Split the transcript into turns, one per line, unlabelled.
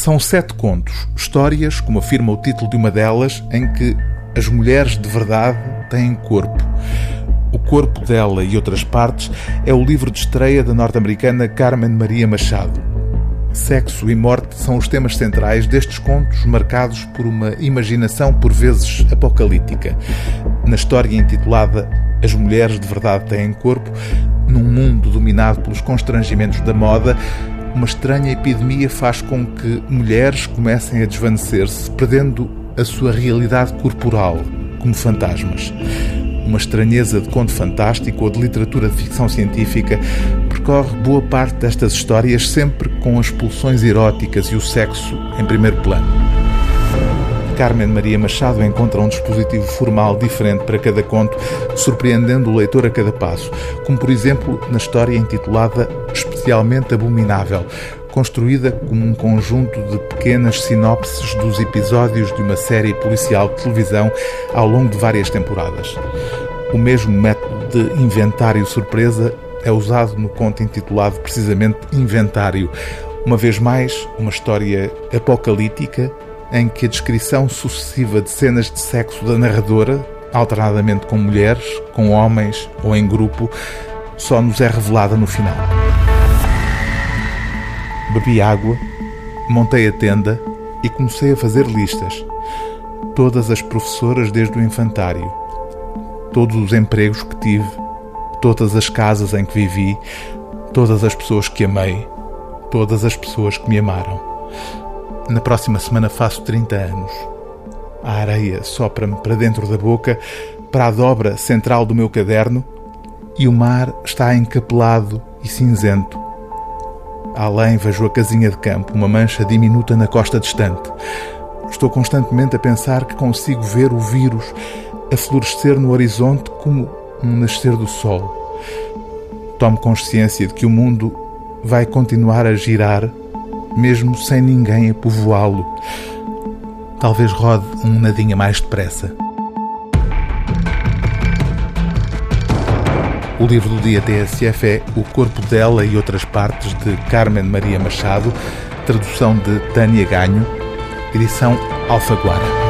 São sete contos, histórias, como afirma o título de uma delas, em que as mulheres de verdade têm corpo. O Corpo dela e Outras Partes é o livro de estreia da norte-americana Carmen Maria Machado. Sexo e morte são os temas centrais destes contos marcados por uma imaginação por vezes apocalíptica. Na história intitulada As Mulheres de Verdade Têm Corpo, num mundo dominado pelos constrangimentos da moda, uma estranha epidemia faz com que mulheres comecem a desvanecer-se, perdendo a sua realidade corporal, como fantasmas uma estranheza de conto fantástico ou de literatura de ficção científica, percorre boa parte destas histórias sempre com as pulsões eróticas e o sexo em primeiro plano. Carmen Maria Machado encontra um dispositivo formal diferente para cada conto, surpreendendo o leitor a cada passo, como por exemplo na história intitulada Especialmente Abominável, construída como um conjunto de pequenas sinopses dos episódios de uma série policial de televisão ao longo de várias temporadas. O mesmo método de inventário surpresa é usado no conto intitulado precisamente Inventário. Uma vez mais, uma história apocalíptica em que a descrição sucessiva de cenas de sexo da narradora, alternadamente com mulheres, com homens ou em grupo, só nos é revelada no final. Bebi água, montei a tenda e comecei a fazer listas. Todas as professoras desde o infantário, todos os empregos que tive, todas as casas em que vivi, todas as pessoas que amei, todas as pessoas que me amaram. Na próxima semana faço 30 anos. A areia sopra-me para dentro da boca, para a dobra central do meu caderno, e o mar está encapelado e cinzento. Além vejo a casinha de campo, uma mancha diminuta na costa distante. Estou constantemente a pensar que consigo ver o vírus a florescer no horizonte como um nascer do sol. Tomo consciência de que o mundo vai continuar a girar, mesmo sem ninguém a povoá-lo. Talvez rode um nadinha mais depressa. O livro do dia TSF é O Corpo dela e Outras Partes, de Carmen Maria Machado, tradução de Tânia Ganho, edição Alfaguara.